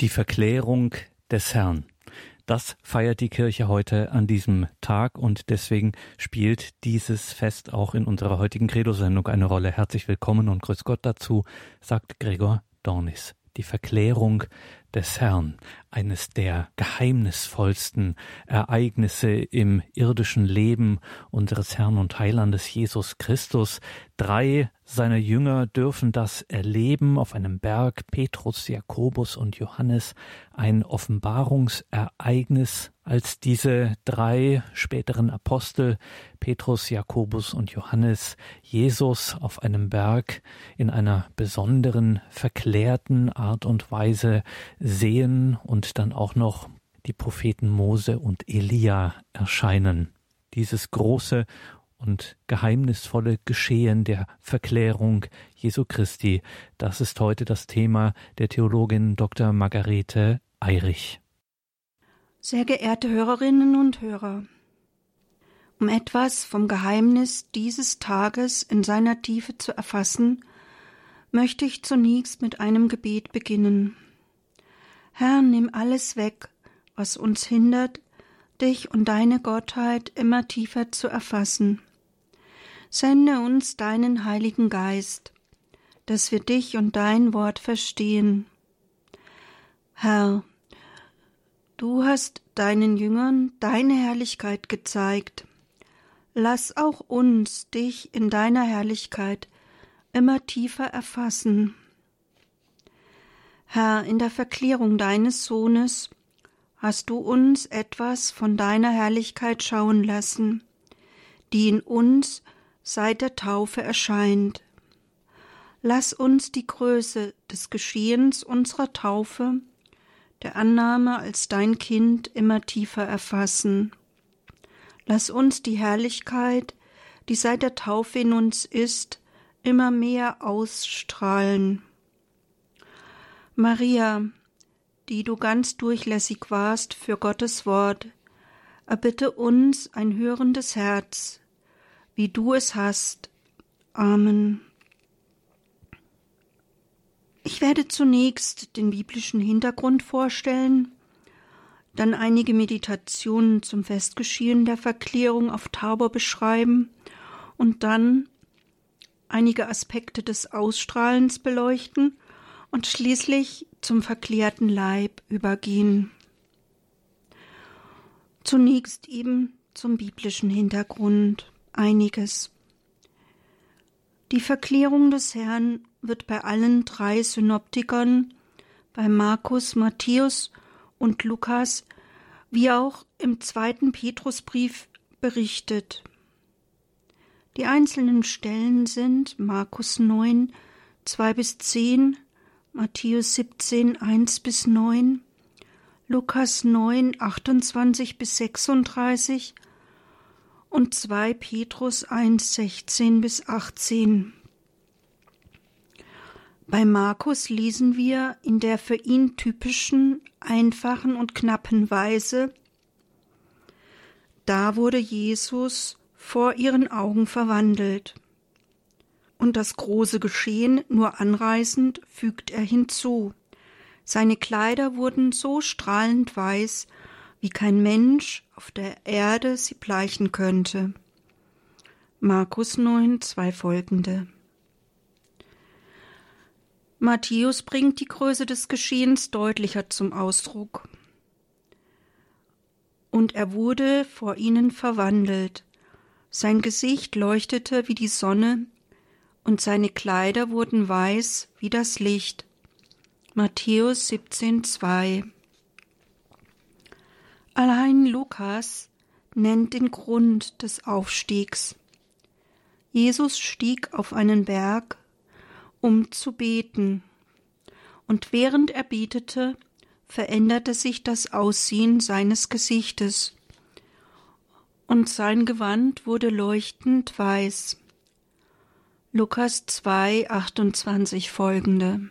Die Verklärung des Herrn. Das feiert die Kirche heute an diesem Tag und deswegen spielt dieses Fest auch in unserer heutigen Credo-Sendung eine Rolle. Herzlich willkommen und grüß Gott dazu, sagt Gregor Dornis. Die Verklärung des Herrn, eines der geheimnisvollsten Ereignisse im irdischen Leben unseres Herrn und Heilandes Jesus Christus. Drei seiner Jünger dürfen das erleben auf einem Berg, Petrus, Jakobus und Johannes, ein Offenbarungsereignis, als diese drei späteren Apostel, Petrus, Jakobus und Johannes, Jesus auf einem Berg in einer besonderen, verklärten Art und Weise sehen und dann auch noch die Propheten Mose und Elia erscheinen. Dieses große und geheimnisvolle Geschehen der Verklärung Jesu Christi, das ist heute das Thema der Theologin Dr. Margarete Eirich. Sehr geehrte Hörerinnen und Hörer, um etwas vom Geheimnis dieses Tages in seiner Tiefe zu erfassen, möchte ich zunächst mit einem Gebet beginnen. Herr, nimm alles weg, was uns hindert, dich und deine Gottheit immer tiefer zu erfassen. Sende uns deinen Heiligen Geist, dass wir dich und dein Wort verstehen. Herr, du hast deinen Jüngern deine Herrlichkeit gezeigt. Lass auch uns dich in deiner Herrlichkeit immer tiefer erfassen. Herr, in der Verklärung deines Sohnes hast du uns etwas von deiner Herrlichkeit schauen lassen, die in uns seit der Taufe erscheint. Lass uns die Größe des Geschehens unserer Taufe, der Annahme als dein Kind immer tiefer erfassen. Lass uns die Herrlichkeit, die seit der Taufe in uns ist, immer mehr ausstrahlen. Maria, die du ganz durchlässig warst für Gottes Wort, erbitte uns ein hörendes Herz, wie du es hast. Amen. Ich werde zunächst den biblischen Hintergrund vorstellen, dann einige Meditationen zum Festgeschehen der Verklärung auf Tabor beschreiben und dann einige Aspekte des Ausstrahlens beleuchten und schließlich zum verklärten Leib übergehen. Zunächst eben zum biblischen Hintergrund einiges. Die Verklärung des Herrn wird bei allen drei Synoptikern, bei Markus, Matthäus und Lukas, wie auch im zweiten Petrusbrief berichtet. Die einzelnen Stellen sind Markus 9, 2 bis 10, Matthäus 17, 1 bis 9, Lukas 9, 28 bis 36 und 2 Petrus 1, 16 bis 18. Bei Markus lesen wir in der für ihn typischen, einfachen und knappen Weise Da wurde Jesus vor ihren Augen verwandelt und das große Geschehen nur anreißend fügt er hinzu. Seine Kleider wurden so strahlend weiß, wie kein Mensch auf der Erde sie bleichen könnte. Markus 9, zwei folgende. Matthäus bringt die Größe des Geschehens deutlicher zum Ausdruck. Und er wurde vor ihnen verwandelt. Sein Gesicht leuchtete wie die Sonne, und seine Kleider wurden weiß wie das Licht. Matthäus 17,2 Allein Lukas nennt den Grund des Aufstiegs. Jesus stieg auf einen Berg, um zu beten, und während er betete, veränderte sich das Aussehen seines Gesichtes, und sein Gewand wurde leuchtend weiß. Lukas 2, 28 folgende.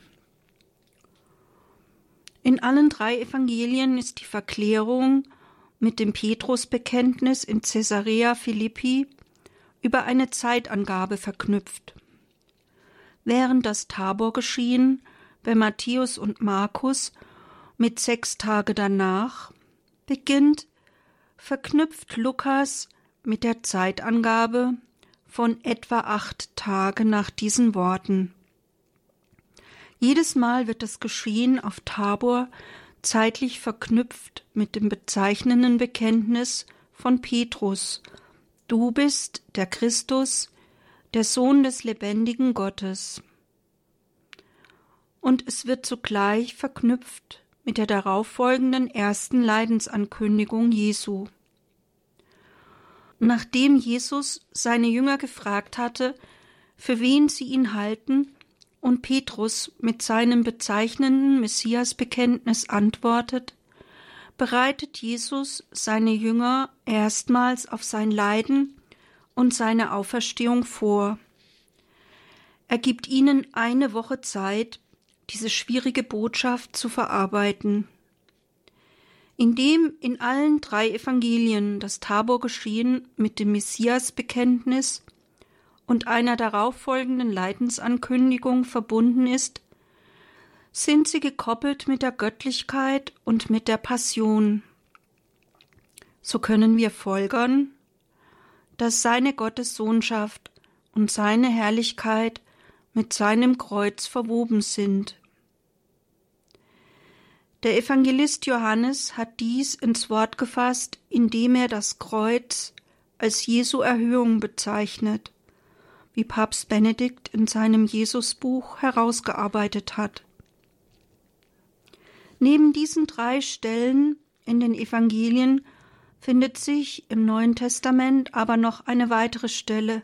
In allen drei Evangelien ist die Verklärung mit dem Petrusbekenntnis in Caesarea Philippi über eine Zeitangabe verknüpft. Während das Tabor geschehen bei Matthäus und Markus mit sechs Tage danach beginnt, verknüpft Lukas mit der Zeitangabe von etwa acht Tage nach diesen Worten. Jedes Mal wird das Geschehen auf Tabor zeitlich verknüpft mit dem bezeichnenden Bekenntnis von Petrus Du bist der Christus, der Sohn des lebendigen Gottes. Und es wird zugleich verknüpft mit der darauffolgenden ersten Leidensankündigung Jesu. Nachdem Jesus seine Jünger gefragt hatte, für wen sie ihn halten, und Petrus mit seinem bezeichnenden Messiasbekenntnis antwortet, bereitet Jesus seine Jünger erstmals auf sein Leiden und seine Auferstehung vor. Er gibt ihnen eine Woche Zeit, diese schwierige Botschaft zu verarbeiten. Indem in allen drei Evangelien das Tabor-Geschehen mit dem Messiasbekenntnis und einer darauffolgenden Leidensankündigung verbunden ist, sind sie gekoppelt mit der Göttlichkeit und mit der Passion. So können wir folgern, dass seine Gottessohnschaft und seine Herrlichkeit mit seinem Kreuz verwoben sind. Der Evangelist Johannes hat dies ins Wort gefasst, indem er das Kreuz als Jesu Erhöhung bezeichnet, wie Papst Benedikt in seinem Jesusbuch herausgearbeitet hat. Neben diesen drei Stellen in den Evangelien findet sich im Neuen Testament aber noch eine weitere Stelle,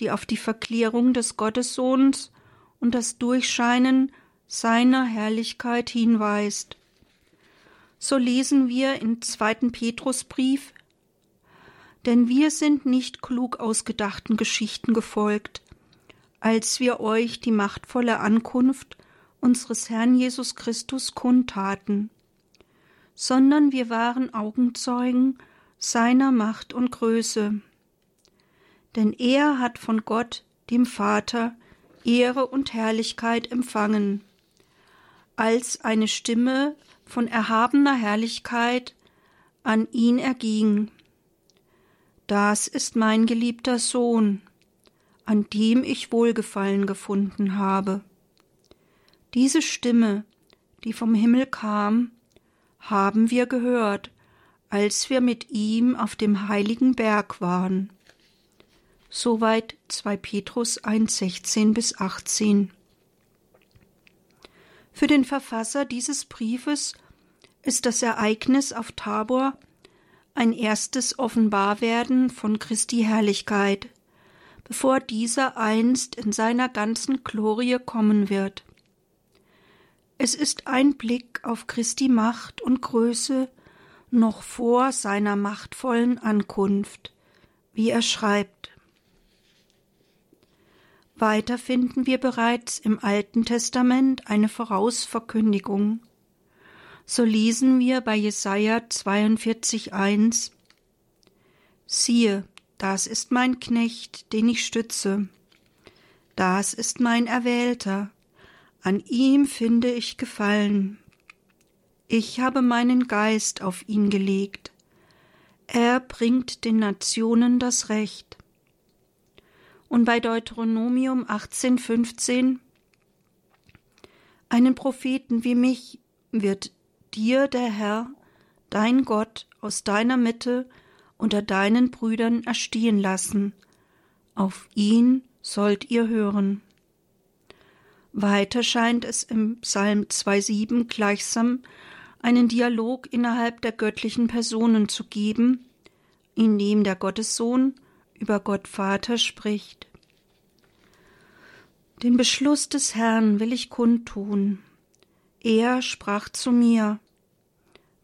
die auf die Verklärung des Gottessohns und das Durchscheinen seiner Herrlichkeit hinweist. So lesen wir im zweiten Petrusbrief Denn wir sind nicht klug ausgedachten Geschichten gefolgt, als wir euch die machtvolle Ankunft unseres Herrn Jesus Christus kundtaten, sondern wir waren Augenzeugen seiner Macht und Größe. Denn er hat von Gott, dem Vater, Ehre und Herrlichkeit empfangen, als eine Stimme von erhabener Herrlichkeit an ihn erging. Das ist mein geliebter Sohn, an dem ich Wohlgefallen gefunden habe. Diese Stimme, die vom Himmel kam, haben wir gehört, als wir mit ihm auf dem heiligen Berg waren. Soweit 2 Petrus 1, 16 bis 18. Für den Verfasser dieses Briefes ist das Ereignis auf Tabor ein erstes Offenbarwerden von Christi Herrlichkeit, bevor dieser einst in seiner ganzen Glorie kommen wird. Es ist ein Blick auf Christi Macht und Größe noch vor seiner machtvollen Ankunft, wie er schreibt. Weiter finden wir bereits im Alten Testament eine Vorausverkündigung. So lesen wir bei Jesaja 42,1 Siehe, das ist mein Knecht, den ich stütze. Das ist mein Erwählter, an ihm finde ich Gefallen. Ich habe meinen Geist auf ihn gelegt. Er bringt den Nationen das Recht. Und bei Deuteronomium 18,15 Einen Propheten wie mich wird dir der Herr, dein Gott, aus deiner Mitte unter deinen Brüdern erstehen lassen. Auf ihn sollt ihr hören. Weiter scheint es im Psalm 2,7 gleichsam einen Dialog innerhalb der göttlichen Personen zu geben, in dem der Gottessohn über Gott Vater spricht. Den Beschluss des Herrn will ich kundtun. Er sprach zu mir,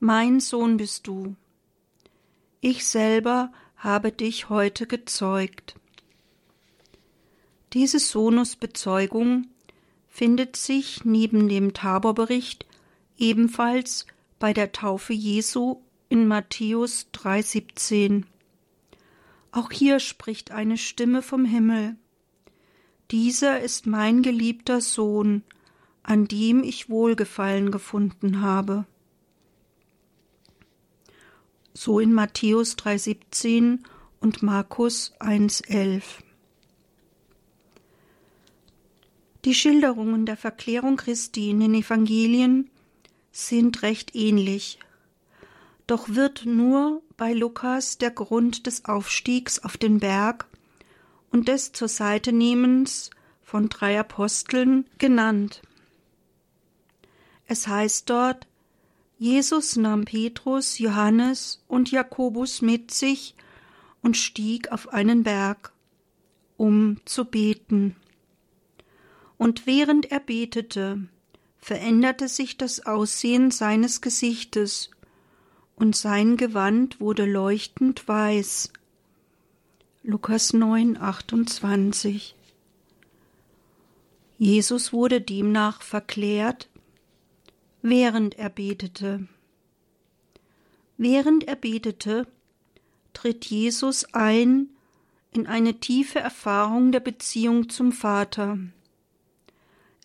Mein Sohn bist du. Ich selber habe dich heute gezeugt. Diese Sonusbezeugung findet sich neben dem Taborbericht ebenfalls bei der Taufe Jesu in Matthäus 3,17. Auch hier spricht eine Stimme vom Himmel. Dieser ist mein geliebter Sohn, an dem ich Wohlgefallen gefunden habe. So in Matthäus 3,17 und Markus 1,11. Die Schilderungen der Verklärung Christi in den Evangelien sind recht ähnlich. Doch wird nur bei Lukas der Grund des Aufstiegs auf den Berg und des zur Seite nehmens von drei Aposteln genannt. Es heißt dort, Jesus nahm Petrus, Johannes und Jakobus mit sich und stieg auf einen Berg, um zu beten. Und während er betete, veränderte sich das Aussehen seines Gesichtes, und sein Gewand wurde leuchtend weiß. Lukas 9, 28. Jesus wurde demnach verklärt, während er betete. Während er betete, tritt Jesus ein in eine tiefe Erfahrung der Beziehung zum Vater.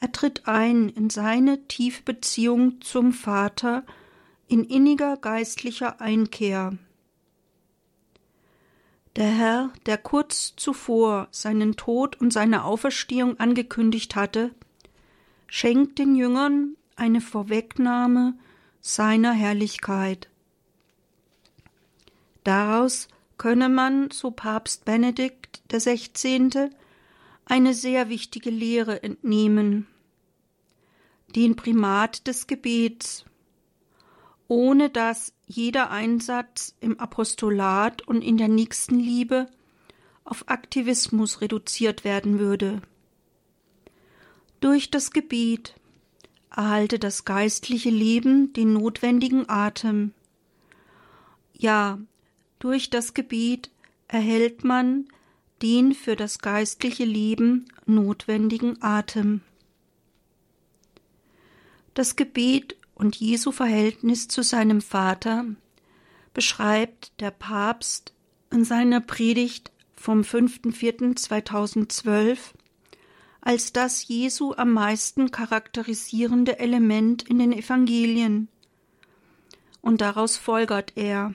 Er tritt ein in seine tiefe Beziehung zum Vater in inniger geistlicher Einkehr. Der Herr, der kurz zuvor seinen Tod und seine Auferstehung angekündigt hatte, schenkt den Jüngern eine Vorwegnahme seiner Herrlichkeit. Daraus könne man, so Papst Benedikt XVI., eine sehr wichtige Lehre entnehmen. Den Primat des Gebets, ohne dass jeder Einsatz im Apostolat und in der Nächstenliebe auf Aktivismus reduziert werden würde. Durch das Gebet erhalte das geistliche Leben den notwendigen Atem. Ja, durch das Gebet erhält man den für das geistliche Leben notwendigen Atem. Das Gebet und Jesu Verhältnis zu seinem Vater beschreibt der Papst in seiner Predigt vom 5.4.2012 als das Jesu am meisten charakterisierende Element in den Evangelien. Und daraus folgert er.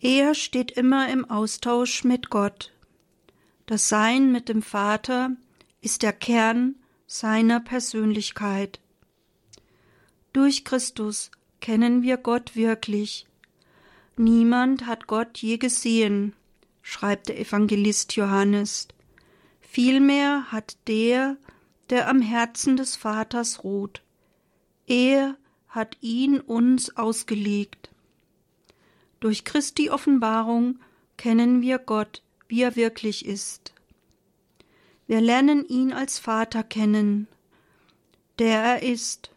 Er steht immer im Austausch mit Gott. Das Sein mit dem Vater ist der Kern seiner Persönlichkeit. Durch Christus kennen wir Gott wirklich. Niemand hat Gott je gesehen, schreibt der Evangelist Johannes. Vielmehr hat der, der am Herzen des Vaters ruht. Er hat ihn uns ausgelegt. Durch Christi Offenbarung kennen wir Gott, wie er wirklich ist. Wir lernen ihn als Vater kennen, der er ist,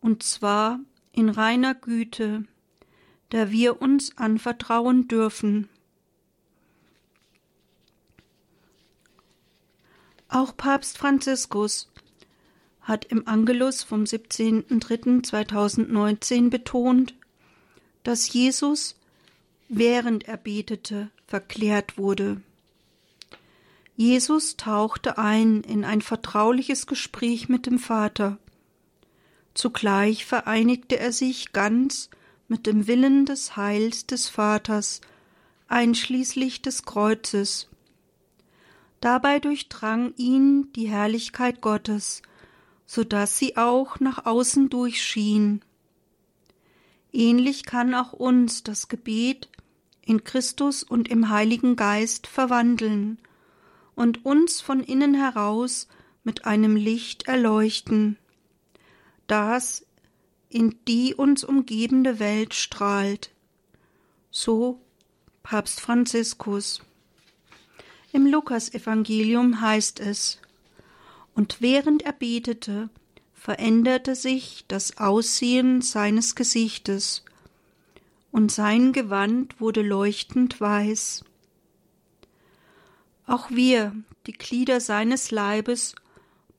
und zwar in reiner Güte, der wir uns anvertrauen dürfen. Auch Papst Franziskus hat im Angelus vom 17.03.2019 betont, dass Jesus, während er betete, verklärt wurde. Jesus tauchte ein in ein vertrauliches Gespräch mit dem Vater. Zugleich vereinigte er sich ganz mit dem Willen des Heils des Vaters, einschließlich des Kreuzes. Dabei durchdrang ihn die Herrlichkeit Gottes, so dass sie auch nach außen durchschien. Ähnlich kann auch uns das Gebet in Christus und im Heiligen Geist verwandeln und uns von innen heraus mit einem Licht erleuchten, das in die uns umgebende Welt strahlt. So Papst Franziskus. Im Lukasevangelium heißt es, und während er betete, veränderte sich das Aussehen seines Gesichtes, und sein Gewand wurde leuchtend weiß. Auch wir, die Glieder seines Leibes,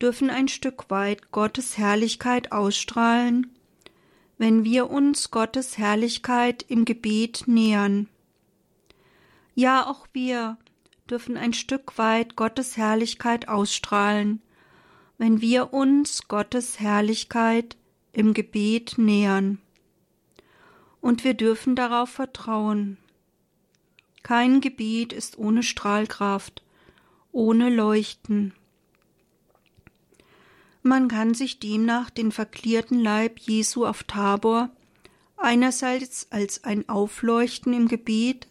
dürfen ein Stück weit Gottes Herrlichkeit ausstrahlen, wenn wir uns Gottes Herrlichkeit im Gebet nähern. Ja, auch wir, dürfen ein Stück weit Gottes Herrlichkeit ausstrahlen, wenn wir uns Gottes Herrlichkeit im Gebet nähern. und wir dürfen darauf vertrauen. Kein Gebiet ist ohne Strahlkraft, ohne Leuchten. Man kann sich demnach den verklärten Leib Jesu auf Tabor einerseits als ein Aufleuchten im Gebet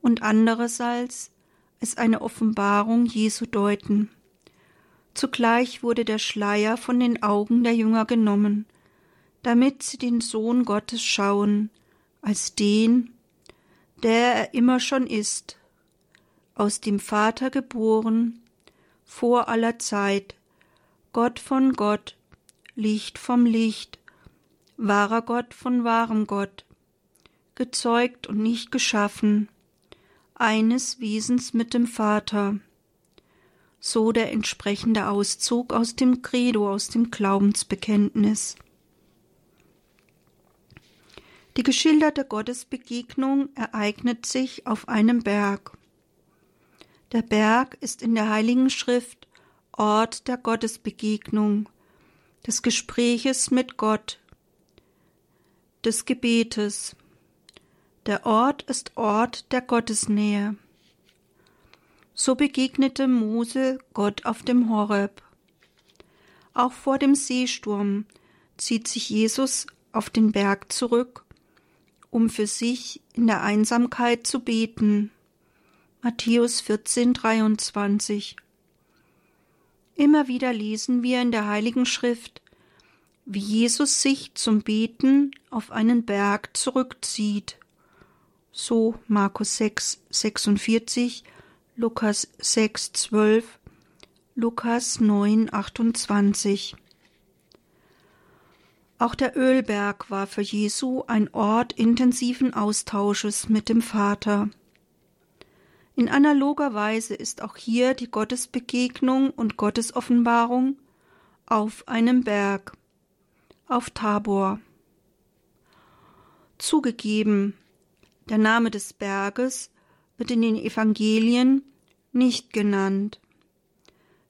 und andererseits als eine Offenbarung Jesu deuten. Zugleich wurde der Schleier von den Augen der Jünger genommen, damit sie den Sohn Gottes schauen, als den, der er immer schon ist, aus dem Vater geboren, vor aller Zeit, Gott von Gott, Licht vom Licht, wahrer Gott von wahrem Gott, gezeugt und nicht geschaffen, eines Wesens mit dem Vater. So der entsprechende Auszug aus dem Credo, aus dem Glaubensbekenntnis. Die geschilderte Gottesbegegnung ereignet sich auf einem Berg. Der Berg ist in der Heiligen Schrift Ort der Gottesbegegnung, des Gespräches mit Gott, des Gebetes. Der Ort ist Ort der Gottesnähe. So begegnete Mose Gott auf dem Horeb. Auch vor dem Seesturm zieht sich Jesus auf den Berg zurück um für sich in der Einsamkeit zu beten. Matthäus 14, 23. Immer wieder lesen wir in der Heiligen Schrift, wie Jesus sich zum Beten auf einen Berg zurückzieht. So Markus 6, 46, Lukas 6, 12, Lukas 9, 28. Auch der Ölberg war für Jesu ein Ort intensiven Austausches mit dem Vater. In analoger Weise ist auch hier die Gottesbegegnung und Gottesoffenbarung auf einem Berg, auf Tabor. Zugegeben, der Name des Berges wird in den Evangelien nicht genannt.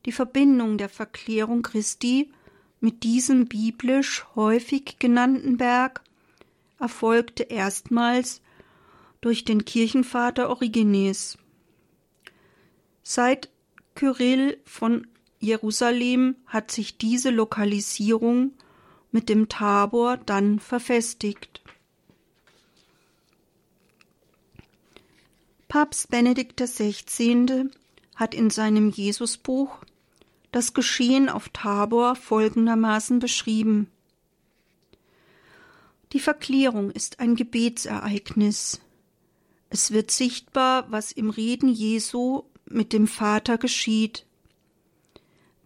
Die Verbindung der Verklärung Christi mit diesem biblisch häufig genannten Berg erfolgte erstmals durch den Kirchenvater Origenes. Seit Kyrill von Jerusalem hat sich diese Lokalisierung mit dem Tabor dann verfestigt. Papst Benedikt XVI. hat in seinem Jesusbuch das Geschehen auf Tabor folgendermaßen beschrieben. Die Verklärung ist ein Gebetsereignis. Es wird sichtbar, was im Reden Jesu mit dem Vater geschieht.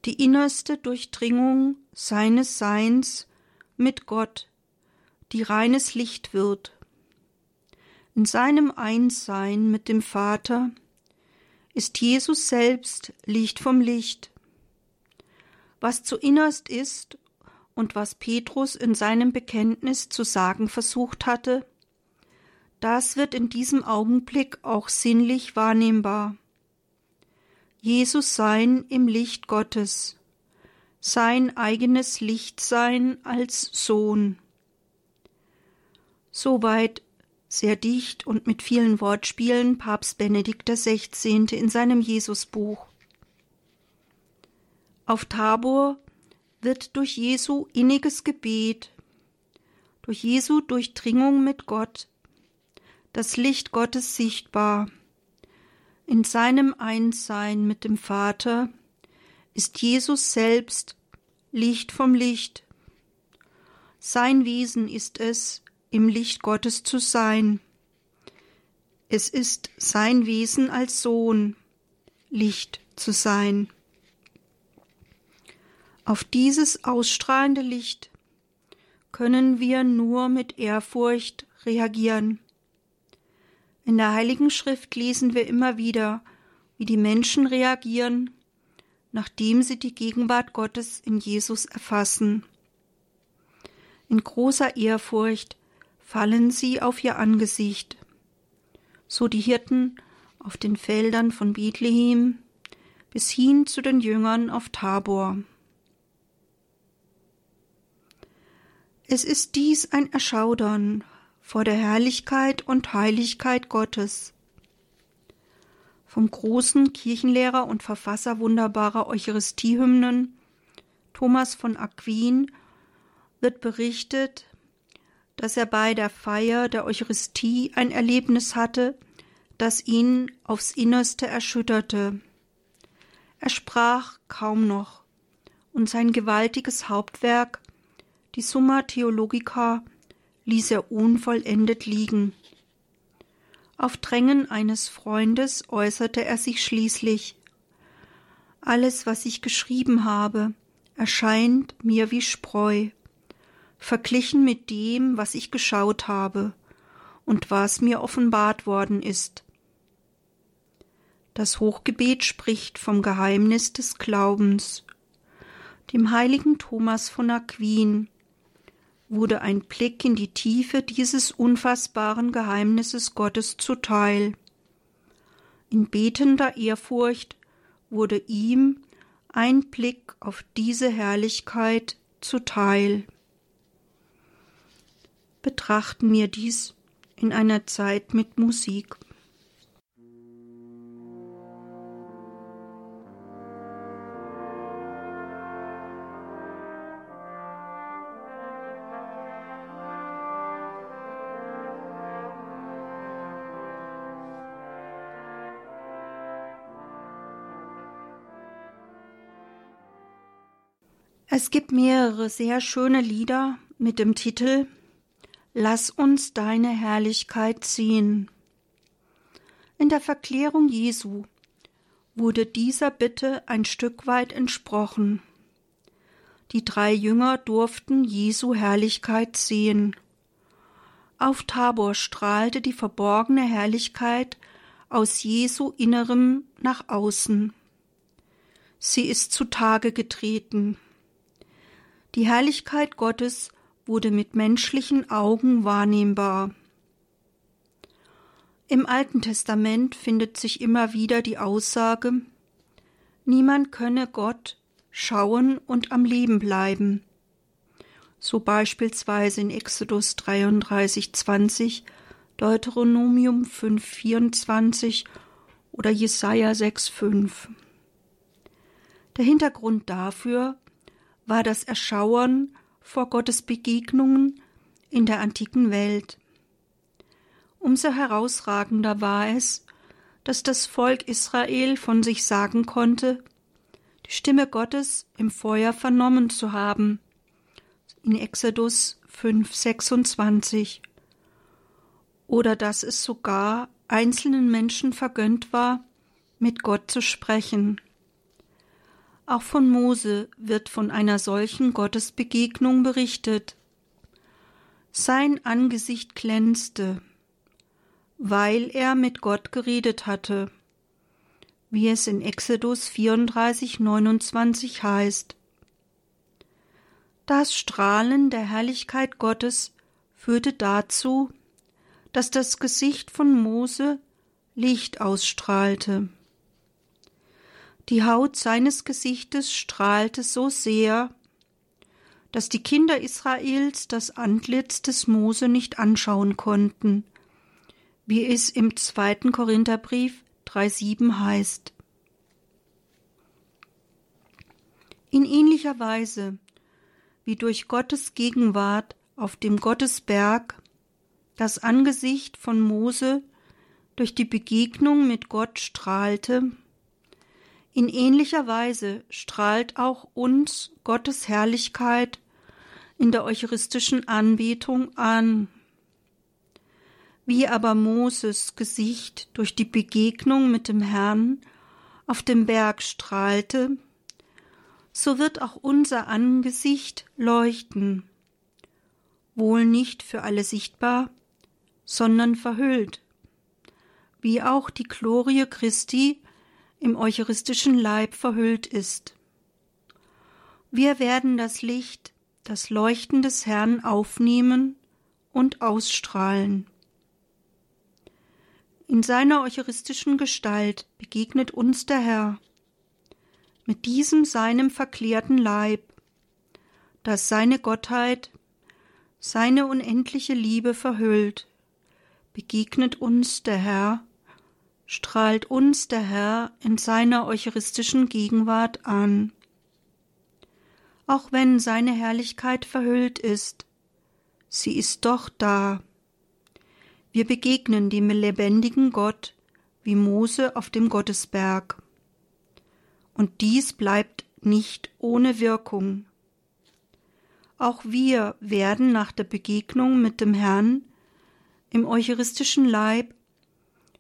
Die innerste Durchdringung seines Seins mit Gott, die reines Licht wird. In seinem Einssein mit dem Vater ist Jesus selbst Licht vom Licht was zu innerst ist und was Petrus in seinem Bekenntnis zu sagen versucht hatte, das wird in diesem Augenblick auch sinnlich wahrnehmbar. Jesus sein im Licht Gottes, sein eigenes Lichtsein als Sohn. Soweit sehr dicht und mit vielen Wortspielen Papst Benedikt XVI. in seinem Jesusbuch. Auf Tabor wird durch Jesu inniges Gebet, durch Jesu Durchdringung mit Gott, das Licht Gottes sichtbar. In seinem Einssein mit dem Vater ist Jesus selbst Licht vom Licht. Sein Wesen ist es, im Licht Gottes zu sein. Es ist sein Wesen als Sohn, Licht zu sein. Auf dieses ausstrahlende Licht können wir nur mit Ehrfurcht reagieren. In der Heiligen Schrift lesen wir immer wieder, wie die Menschen reagieren, nachdem sie die Gegenwart Gottes in Jesus erfassen. In großer Ehrfurcht fallen sie auf ihr Angesicht, so die Hirten auf den Feldern von Bethlehem bis hin zu den Jüngern auf Tabor. Es ist dies ein Erschaudern vor der Herrlichkeit und Heiligkeit Gottes. Vom großen Kirchenlehrer und Verfasser wunderbarer Eucharistiehymnen Thomas von Aquin wird berichtet, dass er bei der Feier der Eucharistie ein Erlebnis hatte, das ihn aufs Innerste erschütterte. Er sprach kaum noch, und sein gewaltiges Hauptwerk, die Summa Theologica, ließ er unvollendet liegen. Auf Drängen eines Freundes äußerte er sich schließlich Alles, was ich geschrieben habe, erscheint mir wie Spreu, verglichen mit dem, was ich geschaut habe und was mir offenbart worden ist. Das Hochgebet spricht vom Geheimnis des Glaubens. Dem heiligen Thomas von Aquin wurde ein Blick in die Tiefe dieses unfassbaren Geheimnisses Gottes zuteil. In betender Ehrfurcht wurde ihm ein Blick auf diese Herrlichkeit zuteil. Betrachten wir dies in einer Zeit mit Musik. Es gibt mehrere sehr schöne Lieder mit dem Titel Lass uns deine Herrlichkeit sehen. In der Verklärung Jesu wurde dieser Bitte ein Stück weit entsprochen. Die drei Jünger durften Jesu Herrlichkeit sehen. Auf Tabor strahlte die verborgene Herrlichkeit aus Jesu Innerem nach außen. Sie ist zutage getreten. Die Herrlichkeit Gottes wurde mit menschlichen Augen wahrnehmbar. Im Alten Testament findet sich immer wieder die Aussage, niemand könne Gott schauen und am Leben bleiben. So beispielsweise in Exodus 33, 20, Deuteronomium 5, 24 oder Jesaja 6, 5. Der Hintergrund dafür war das Erschauern vor Gottes Begegnungen in der antiken Welt. Umso herausragender war es, dass das Volk Israel von sich sagen konnte, die Stimme Gottes im Feuer vernommen zu haben. In Exodus 5, 26. Oder dass es sogar einzelnen Menschen vergönnt war, mit Gott zu sprechen. Auch von Mose wird von einer solchen Gottesbegegnung berichtet. Sein Angesicht glänzte, weil er mit Gott geredet hatte, wie es in Exodus 34, 29 heißt. Das Strahlen der Herrlichkeit Gottes führte dazu, dass das Gesicht von Mose Licht ausstrahlte. Die Haut seines Gesichtes strahlte so sehr, dass die Kinder Israels das Antlitz des Mose nicht anschauen konnten, wie es im zweiten Korintherbrief 3,7 heißt. In ähnlicher Weise wie durch Gottes Gegenwart auf dem Gottesberg das Angesicht von Mose durch die Begegnung mit Gott strahlte, in ähnlicher Weise strahlt auch uns Gottes Herrlichkeit in der eucharistischen Anbetung an. Wie aber Moses Gesicht durch die Begegnung mit dem Herrn auf dem Berg strahlte, so wird auch unser Angesicht leuchten, wohl nicht für alle sichtbar, sondern verhüllt, wie auch die Glorie Christi im eucharistischen Leib verhüllt ist. Wir werden das Licht, das Leuchten des Herrn aufnehmen und ausstrahlen. In seiner eucharistischen Gestalt begegnet uns der Herr mit diesem seinem verklärten Leib, das seine Gottheit, seine unendliche Liebe verhüllt. Begegnet uns der Herr, strahlt uns der Herr in seiner eucharistischen Gegenwart an. Auch wenn seine Herrlichkeit verhüllt ist, sie ist doch da. Wir begegnen dem lebendigen Gott wie Mose auf dem Gottesberg. Und dies bleibt nicht ohne Wirkung. Auch wir werden nach der Begegnung mit dem Herrn im eucharistischen Leib,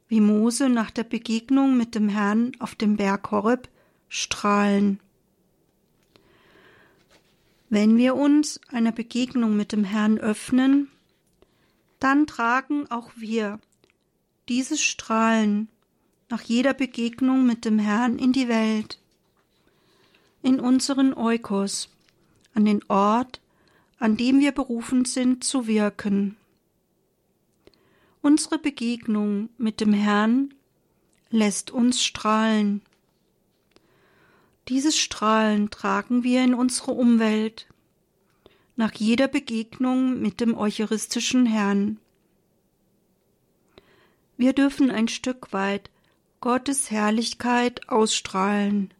wie Mose nach der Begegnung mit dem Herrn auf dem Berg Horeb, strahlen. Wenn wir uns einer Begegnung mit dem Herrn öffnen, dann tragen auch wir dieses Strahlen nach jeder Begegnung mit dem Herrn in die Welt, in unseren Eukos, an den Ort, an dem wir berufen sind zu wirken. Unsere Begegnung mit dem Herrn lässt uns strahlen. Dieses Strahlen tragen wir in unsere Umwelt, nach jeder Begegnung mit dem eucharistischen Herrn. Wir dürfen ein Stück weit Gottes Herrlichkeit ausstrahlen,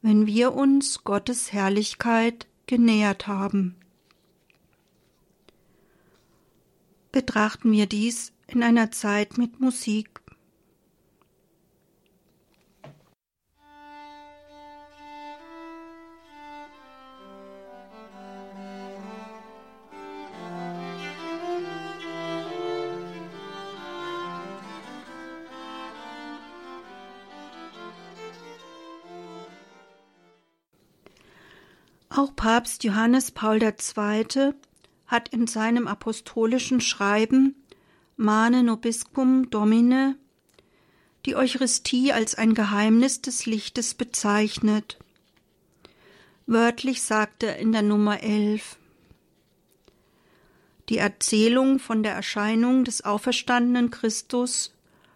wenn wir uns Gottes Herrlichkeit genähert haben. Betrachten wir dies in einer Zeit mit Musik. Auch Papst Johannes Paul II hat in seinem apostolischen Schreiben Mane Nobiscum Domine die Eucharistie als ein Geheimnis des Lichtes bezeichnet. Wörtlich sagt er in der Nummer 11 Die Erzählung von der Erscheinung des auferstandenen Christus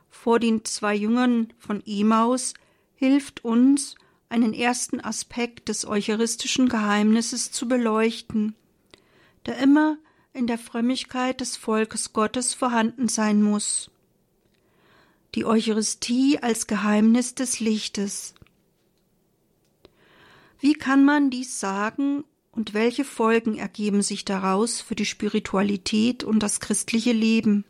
vor den zwei Jüngern von Emaus hilft uns, einen ersten Aspekt des eucharistischen Geheimnisses zu beleuchten – der immer in der Frömmigkeit des Volkes Gottes vorhanden sein muss. Die Eucharistie als Geheimnis des Lichtes. Wie kann man dies sagen und welche Folgen ergeben sich daraus für die Spiritualität und das christliche Leben?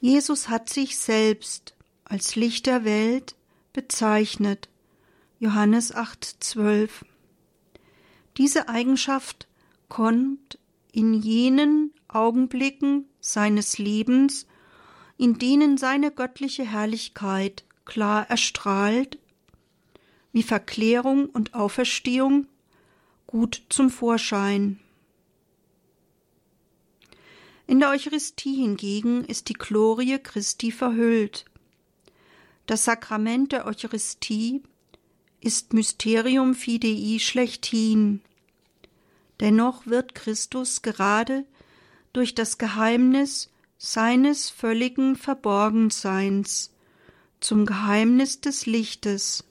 Jesus hat sich selbst als Licht der Welt bezeichnet. Johannes 8, 12. Diese Eigenschaft kommt in jenen Augenblicken seines Lebens, in denen seine göttliche Herrlichkeit klar erstrahlt, wie Verklärung und Auferstehung gut zum Vorschein. In der Eucharistie hingegen ist die Glorie Christi verhüllt. Das Sakrament der Eucharistie ist Mysterium Fidei schlechthin. Dennoch wird Christus gerade durch das Geheimnis seines völligen Verborgenseins zum Geheimnis des Lichtes,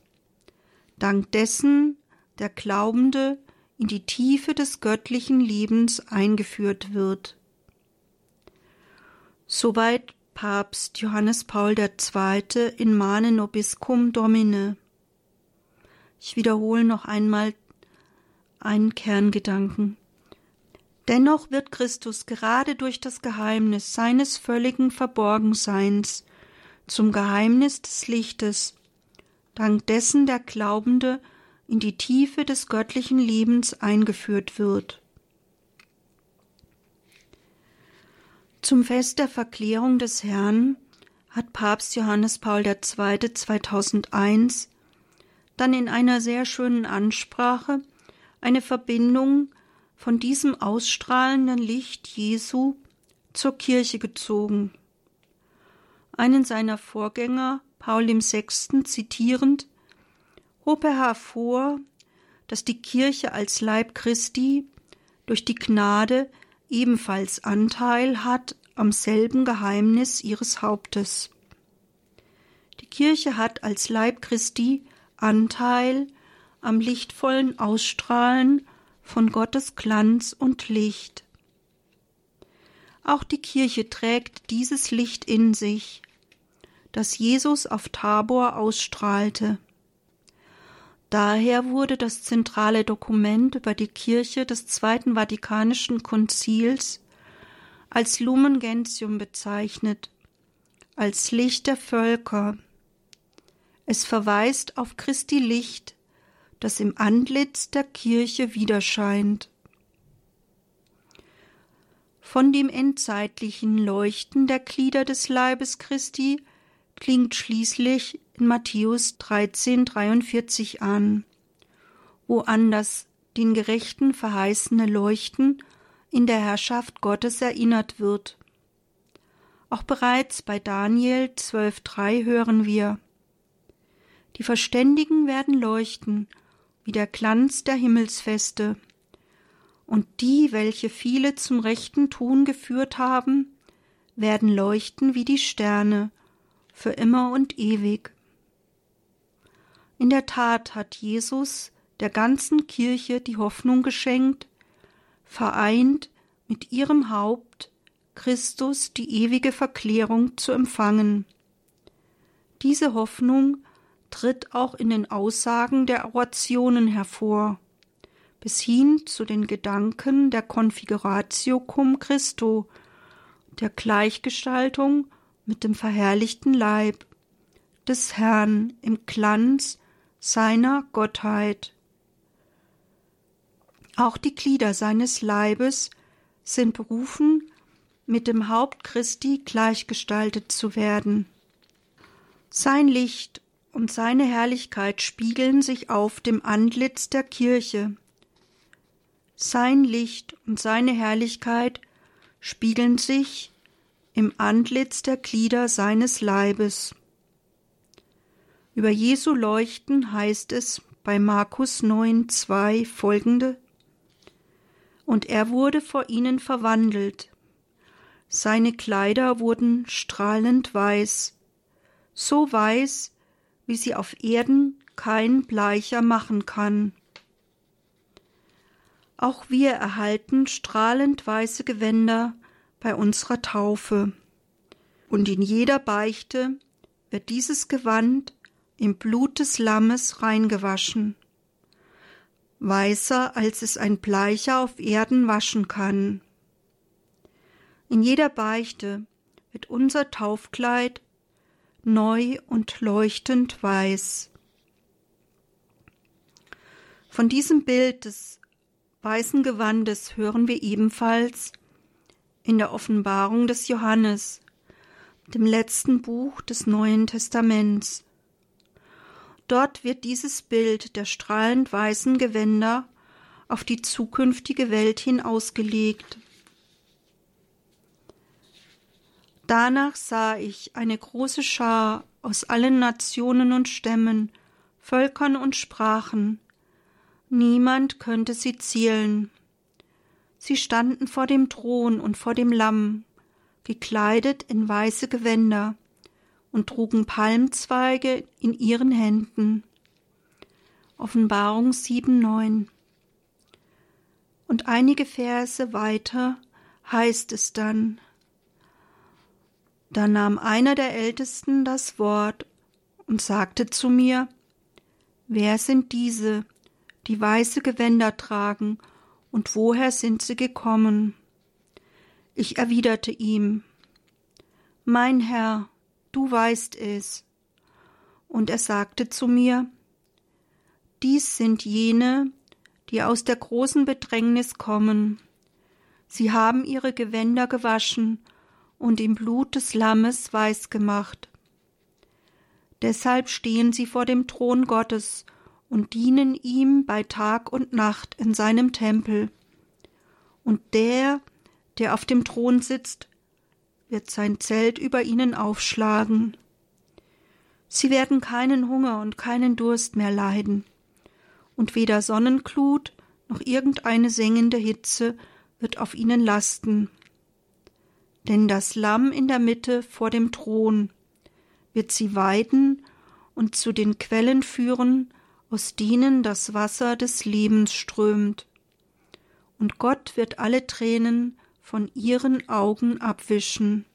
dank dessen der Glaubende in die Tiefe des göttlichen Lebens eingeführt wird. Soweit Papst Johannes Paul II. in Mane Nobiscum Domine. Ich wiederhole noch einmal einen Kerngedanken. Dennoch wird Christus gerade durch das Geheimnis seines völligen Verborgenseins zum Geheimnis des Lichtes, dank dessen der Glaubende in die Tiefe des göttlichen Lebens eingeführt wird. Zum Fest der Verklärung des Herrn hat Papst Johannes Paul II. 2001 dann in einer sehr schönen Ansprache eine Verbindung von diesem ausstrahlenden Licht Jesu zur Kirche gezogen. Einen seiner Vorgänger, Paul VI., zitierend, hob er hervor, dass die Kirche als Leib Christi durch die Gnade ebenfalls Anteil hat am selben Geheimnis ihres Hauptes. Die Kirche hat als Leib Christi Anteil am lichtvollen Ausstrahlen von Gottes Glanz und Licht. Auch die Kirche trägt dieses Licht in sich, das Jesus auf Tabor ausstrahlte. Daher wurde das zentrale Dokument über die Kirche des Zweiten Vatikanischen Konzils als Lumen Gentium bezeichnet, als Licht der Völker. Es verweist auf Christi Licht, das im Antlitz der Kirche widerscheint. Von dem endzeitlichen Leuchten der Glieder des Leibes Christi klingt schließlich in Matthäus 13,43 an, wo an das den Gerechten verheißene Leuchten in der Herrschaft Gottes erinnert wird. Auch bereits bei Daniel 12,3 hören wir: Die Verständigen werden leuchten wie der Glanz der Himmelsfeste. Und die, welche viele zum rechten Tun geführt haben, werden leuchten wie die Sterne, für immer und ewig. In der Tat hat Jesus der ganzen Kirche die Hoffnung geschenkt, vereint mit ihrem Haupt Christus die ewige Verklärung zu empfangen. Diese Hoffnung tritt auch in den Aussagen der Orationen hervor, bis hin zu den Gedanken der Configuratio cum Christo, der Gleichgestaltung mit dem verherrlichten Leib des Herrn im Glanz seiner Gottheit. Auch die Glieder seines Leibes sind berufen, mit dem Haupt Christi gleichgestaltet zu werden. Sein Licht und seine Herrlichkeit spiegeln sich auf dem Antlitz der Kirche. Sein Licht und seine Herrlichkeit spiegeln sich im Antlitz der Glieder seines Leibes. Über Jesu Leuchten heißt es bei Markus 9, 2 folgende Und er wurde vor ihnen verwandelt. Seine Kleider wurden strahlend weiß, so weiß, wie sie auf Erden kein Bleicher machen kann. Auch wir erhalten strahlend weiße Gewänder bei unserer Taufe, und in jeder Beichte wird dieses Gewand im Blut des Lammes reingewaschen, weißer als es ein Bleicher auf Erden waschen kann. In jeder Beichte wird unser Taufkleid neu und leuchtend weiß. Von diesem Bild des weißen Gewandes hören wir ebenfalls in der Offenbarung des Johannes, dem letzten Buch des Neuen Testaments. Dort wird dieses Bild der strahlend weißen Gewänder auf die zukünftige Welt hin ausgelegt. Danach sah ich eine große Schar aus allen Nationen und Stämmen, Völkern und Sprachen. Niemand könnte sie zielen. Sie standen vor dem Thron und vor dem Lamm, gekleidet in weiße Gewänder, und trugen Palmzweige in ihren Händen. Offenbarung 7,9 Und einige Verse weiter heißt es dann, da nahm einer der Ältesten das Wort und sagte zu mir, Wer sind diese, die weiße Gewänder tragen, und woher sind sie gekommen? Ich erwiderte ihm, Mein Herr, du weißt es. Und er sagte zu mir, Dies sind jene, die aus der großen Bedrängnis kommen. Sie haben ihre Gewänder gewaschen und im Blut des Lammes weiß gemacht. Deshalb stehen sie vor dem Thron Gottes und dienen ihm bei Tag und Nacht in seinem Tempel. Und der, der auf dem Thron sitzt, wird sein Zelt über ihnen aufschlagen. Sie werden keinen Hunger und keinen Durst mehr leiden, und weder Sonnenglut noch irgendeine sengende Hitze wird auf ihnen lasten denn das Lamm in der Mitte vor dem Thron wird sie weiden und zu den Quellen führen, aus denen das Wasser des Lebens strömt. und Gott wird alle Tränen von ihren Augen abwischen.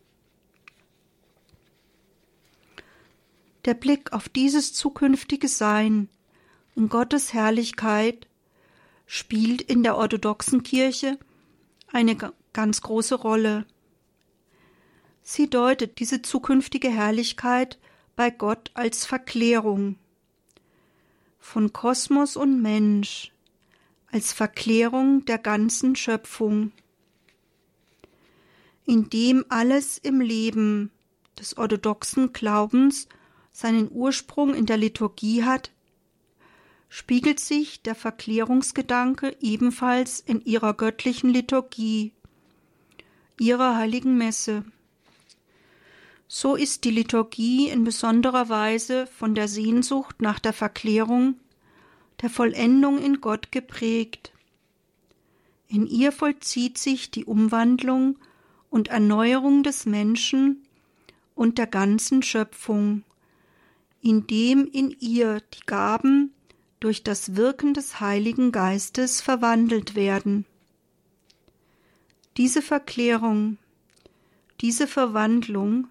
Der Blick auf dieses zukünftige Sein in Gottes Herrlichkeit spielt in der orthodoxen Kirche eine ganz große Rolle. Sie deutet diese zukünftige Herrlichkeit bei Gott als Verklärung von Kosmos und Mensch, als Verklärung der ganzen Schöpfung, indem alles im Leben des orthodoxen Glaubens seinen Ursprung in der Liturgie hat, spiegelt sich der Verklärungsgedanke ebenfalls in ihrer göttlichen Liturgie, ihrer heiligen Messe. So ist die Liturgie in besonderer Weise von der Sehnsucht nach der Verklärung, der Vollendung in Gott geprägt. In ihr vollzieht sich die Umwandlung und Erneuerung des Menschen und der ganzen Schöpfung, indem in ihr die Gaben durch das Wirken des Heiligen Geistes verwandelt werden. Diese Verklärung, diese Verwandlung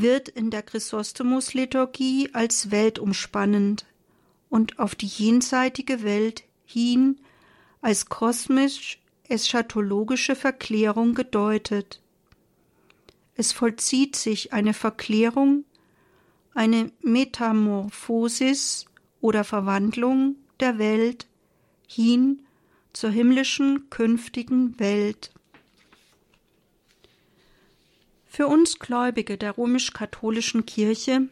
wird in der Chrysostomus-Liturgie als weltumspannend und auf die jenseitige Welt hin als kosmisch-eschatologische Verklärung gedeutet. Es vollzieht sich eine Verklärung, eine Metamorphosis oder Verwandlung der Welt hin zur himmlischen künftigen Welt. Für uns Gläubige der römisch-katholischen Kirche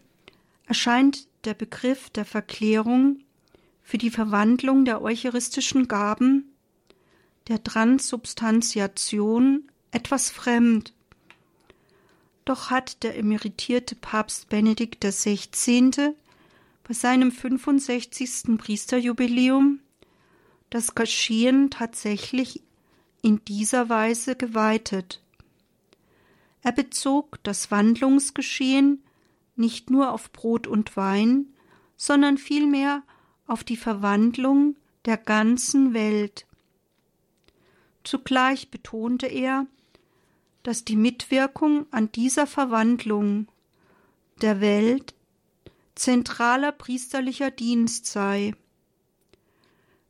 erscheint der Begriff der Verklärung für die Verwandlung der eucharistischen Gaben, der Transubstantiation etwas fremd. Doch hat der emeritierte Papst Benedikt XVI bei seinem 65. Priesterjubiläum das Geschehen tatsächlich in dieser Weise geweitet. Er bezog das Wandlungsgeschehen nicht nur auf Brot und Wein, sondern vielmehr auf die Verwandlung der ganzen Welt. Zugleich betonte er, dass die Mitwirkung an dieser Verwandlung der Welt zentraler priesterlicher Dienst sei,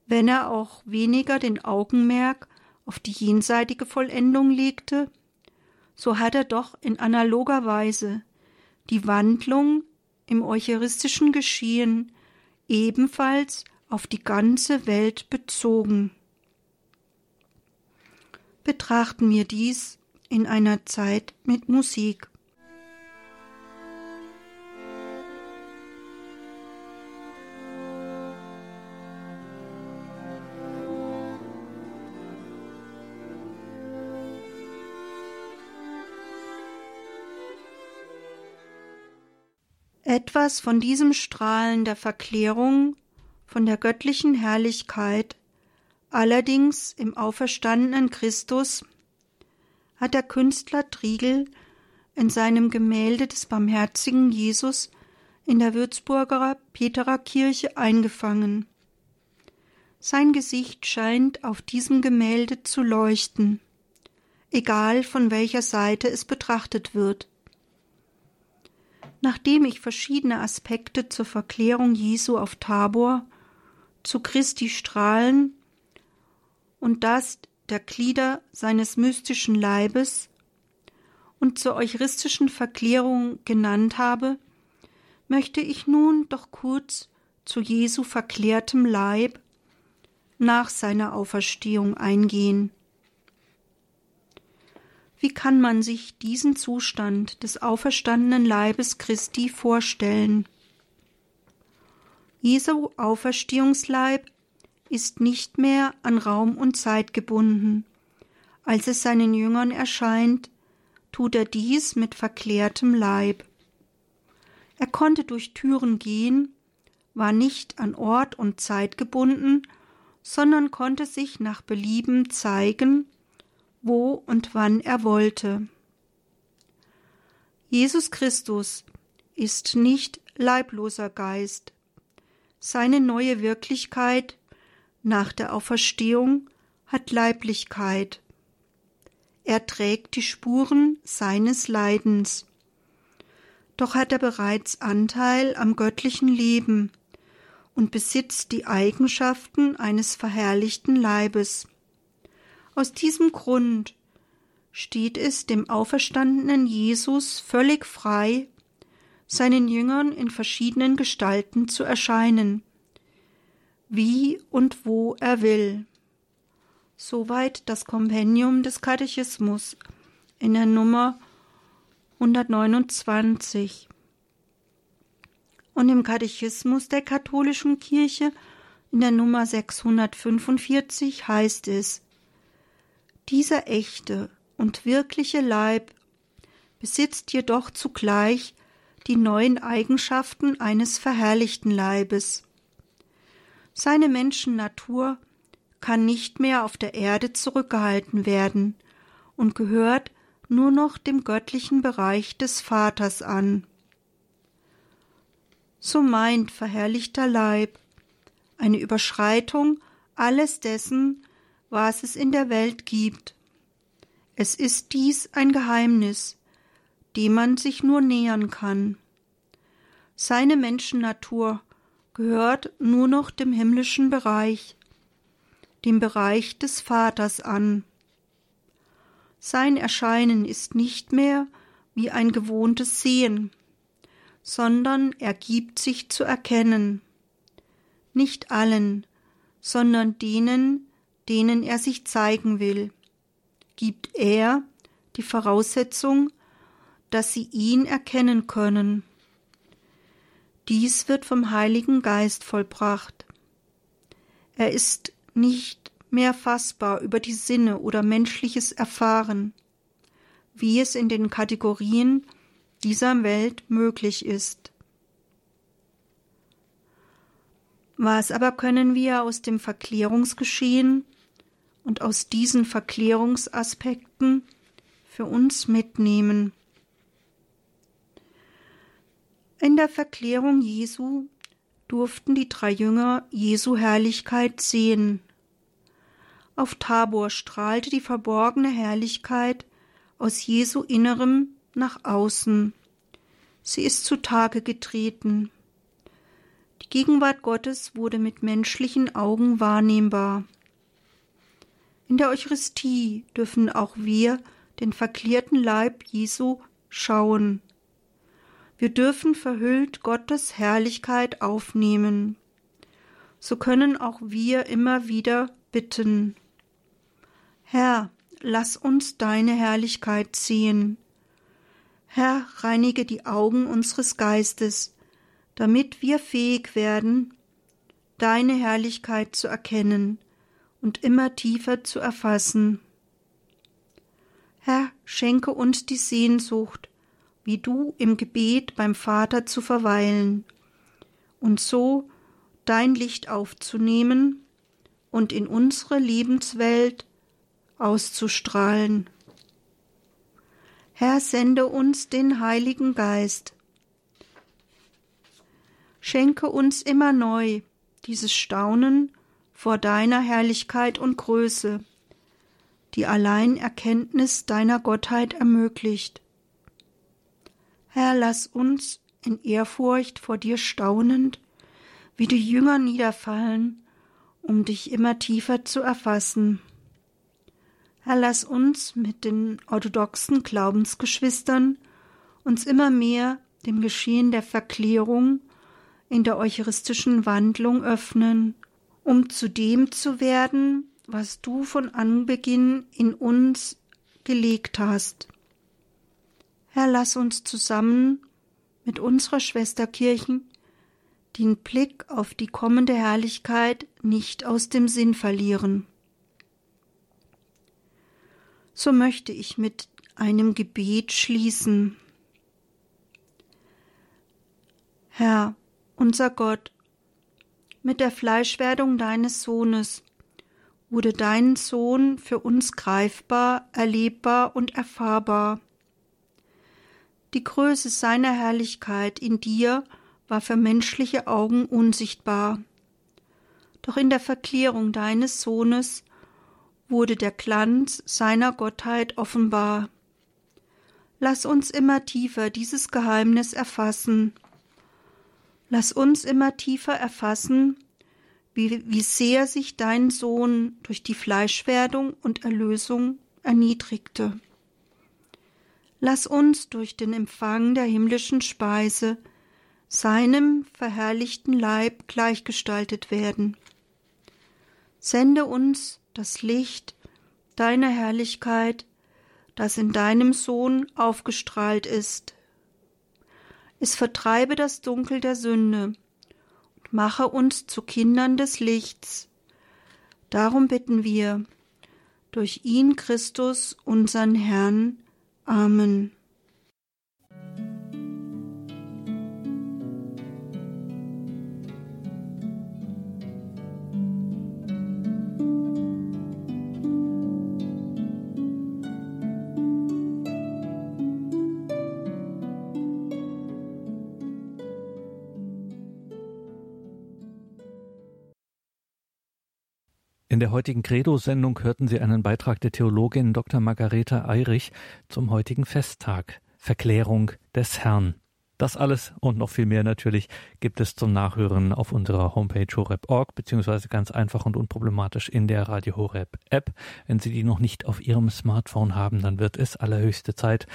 wenn er auch weniger den Augenmerk auf die jenseitige Vollendung legte, so hat er doch in analoger Weise die Wandlung im eucharistischen Geschehen ebenfalls auf die ganze Welt bezogen. Betrachten wir dies in einer Zeit mit Musik. Etwas von diesem Strahlen der Verklärung, von der göttlichen Herrlichkeit, allerdings im auferstandenen Christus, hat der Künstler Triegel in seinem Gemälde des barmherzigen Jesus in der Würzburger Peterer Kirche eingefangen. Sein Gesicht scheint auf diesem Gemälde zu leuchten, egal von welcher Seite es betrachtet wird. Nachdem ich verschiedene Aspekte zur Verklärung Jesu auf Tabor, zu Christi Strahlen und das der Glieder seines mystischen Leibes und zur eucharistischen Verklärung genannt habe, möchte ich nun doch kurz zu Jesu verklärtem Leib nach seiner Auferstehung eingehen. Wie kann man sich diesen Zustand des auferstandenen Leibes Christi vorstellen? Jesu Auferstehungsleib ist nicht mehr an Raum und Zeit gebunden. Als es seinen Jüngern erscheint, tut er dies mit verklärtem Leib. Er konnte durch Türen gehen, war nicht an Ort und Zeit gebunden, sondern konnte sich nach Belieben zeigen wo und wann er wollte. Jesus Christus ist nicht leibloser Geist. Seine neue Wirklichkeit nach der Auferstehung hat Leiblichkeit. Er trägt die Spuren seines Leidens. Doch hat er bereits Anteil am göttlichen Leben und besitzt die Eigenschaften eines verherrlichten Leibes. Aus diesem Grund steht es dem auferstandenen Jesus völlig frei, seinen Jüngern in verschiedenen Gestalten zu erscheinen, wie und wo er will. Soweit das Kompendium des Katechismus in der Nummer 129. Und im Katechismus der katholischen Kirche in der Nummer 645 heißt es, dieser echte und wirkliche Leib besitzt jedoch zugleich die neuen Eigenschaften eines verherrlichten Leibes. Seine Menschennatur kann nicht mehr auf der Erde zurückgehalten werden und gehört nur noch dem göttlichen Bereich des Vaters an. So meint verherrlichter Leib eine Überschreitung alles dessen, was es in der Welt gibt. Es ist dies ein Geheimnis, dem man sich nur nähern kann. Seine Menschennatur gehört nur noch dem himmlischen Bereich, dem Bereich des Vaters an. Sein Erscheinen ist nicht mehr wie ein gewohntes Sehen, sondern er gibt sich zu erkennen. Nicht allen, sondern denen, denen er sich zeigen will, gibt er die Voraussetzung, dass sie ihn erkennen können. Dies wird vom Heiligen Geist vollbracht. Er ist nicht mehr fassbar über die Sinne oder menschliches Erfahren, wie es in den Kategorien dieser Welt möglich ist. Was aber können wir aus dem Verklärungsgeschehen und aus diesen Verklärungsaspekten für uns mitnehmen? In der Verklärung Jesu durften die drei Jünger Jesu Herrlichkeit sehen. Auf Tabor strahlte die verborgene Herrlichkeit aus Jesu Innerem nach außen. Sie ist zutage getreten. Die Gegenwart Gottes wurde mit menschlichen Augen wahrnehmbar. In der Eucharistie dürfen auch wir den verklärten Leib Jesu schauen. Wir dürfen verhüllt Gottes Herrlichkeit aufnehmen. So können auch wir immer wieder bitten. Herr, lass uns deine Herrlichkeit sehen. Herr, reinige die Augen unseres Geistes, damit wir fähig werden, deine Herrlichkeit zu erkennen und immer tiefer zu erfassen. Herr, schenke uns die Sehnsucht, wie du im Gebet beim Vater zu verweilen und so dein Licht aufzunehmen und in unsere Lebenswelt auszustrahlen. Herr, sende uns den Heiligen Geist. Schenke uns immer neu dieses Staunen vor deiner Herrlichkeit und Größe, die allein Erkenntnis deiner Gottheit ermöglicht. Herr, lass uns in Ehrfurcht vor dir staunend, wie die Jünger niederfallen, um dich immer tiefer zu erfassen. Herr, lass uns mit den orthodoxen Glaubensgeschwistern uns immer mehr dem Geschehen der Verklärung in der eucharistischen Wandlung öffnen, um zu dem zu werden, was du von Anbeginn in uns gelegt hast. Herr, lass uns zusammen mit unserer Schwesterkirchen den Blick auf die kommende Herrlichkeit nicht aus dem Sinn verlieren. So möchte ich mit einem Gebet schließen. Herr, unser Gott, mit der Fleischwerdung deines Sohnes wurde dein Sohn für uns greifbar, erlebbar und erfahrbar. Die Größe seiner Herrlichkeit in dir war für menschliche Augen unsichtbar. Doch in der Verklärung deines Sohnes wurde der Glanz seiner Gottheit offenbar. Lass uns immer tiefer dieses Geheimnis erfassen. Lass uns immer tiefer erfassen, wie, wie sehr sich dein Sohn durch die Fleischwerdung und Erlösung erniedrigte. Lass uns durch den Empfang der himmlischen Speise seinem verherrlichten Leib gleichgestaltet werden. Sende uns das Licht deiner Herrlichkeit das in deinem Sohn aufgestrahlt ist. Es vertreibe das Dunkel der Sünde und mache uns zu Kindern des Lichts. Darum bitten wir, durch ihn Christus, unseren Herrn. Amen. Der heutigen Credo-Sendung hörten Sie einen Beitrag der Theologin Dr. Margareta Eirich zum heutigen Festtag Verklärung des Herrn. Das alles und noch viel mehr natürlich gibt es zum Nachhören auf unserer Homepage horeb.org beziehungsweise ganz einfach und unproblematisch in der Radio Horeb App. Wenn Sie die noch nicht auf Ihrem Smartphone haben, dann wird es allerhöchste Zeit.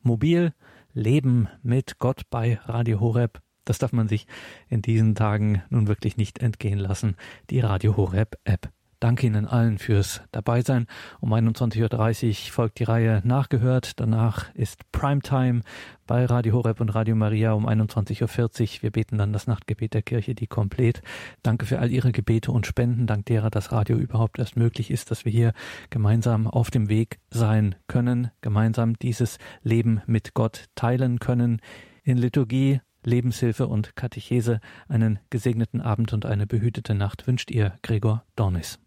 Mobil Leben mit Gott bei Radio Horeb. Das darf man sich in diesen Tagen nun wirklich nicht entgehen lassen. Die Radio Horeb App. Danke Ihnen allen fürs Dabeisein. Um 21.30 Uhr folgt die Reihe Nachgehört. Danach ist Primetime bei Radio Horeb und Radio Maria um 21.40 Uhr. Wir beten dann das Nachtgebet der Kirche, die komplett. Danke für all Ihre Gebete und Spenden, dank derer das Radio überhaupt erst möglich ist, dass wir hier gemeinsam auf dem Weg sein können, gemeinsam dieses Leben mit Gott teilen können. In Liturgie Lebenshilfe und Katechese einen gesegneten Abend und eine behütete Nacht wünscht ihr Gregor Dornis.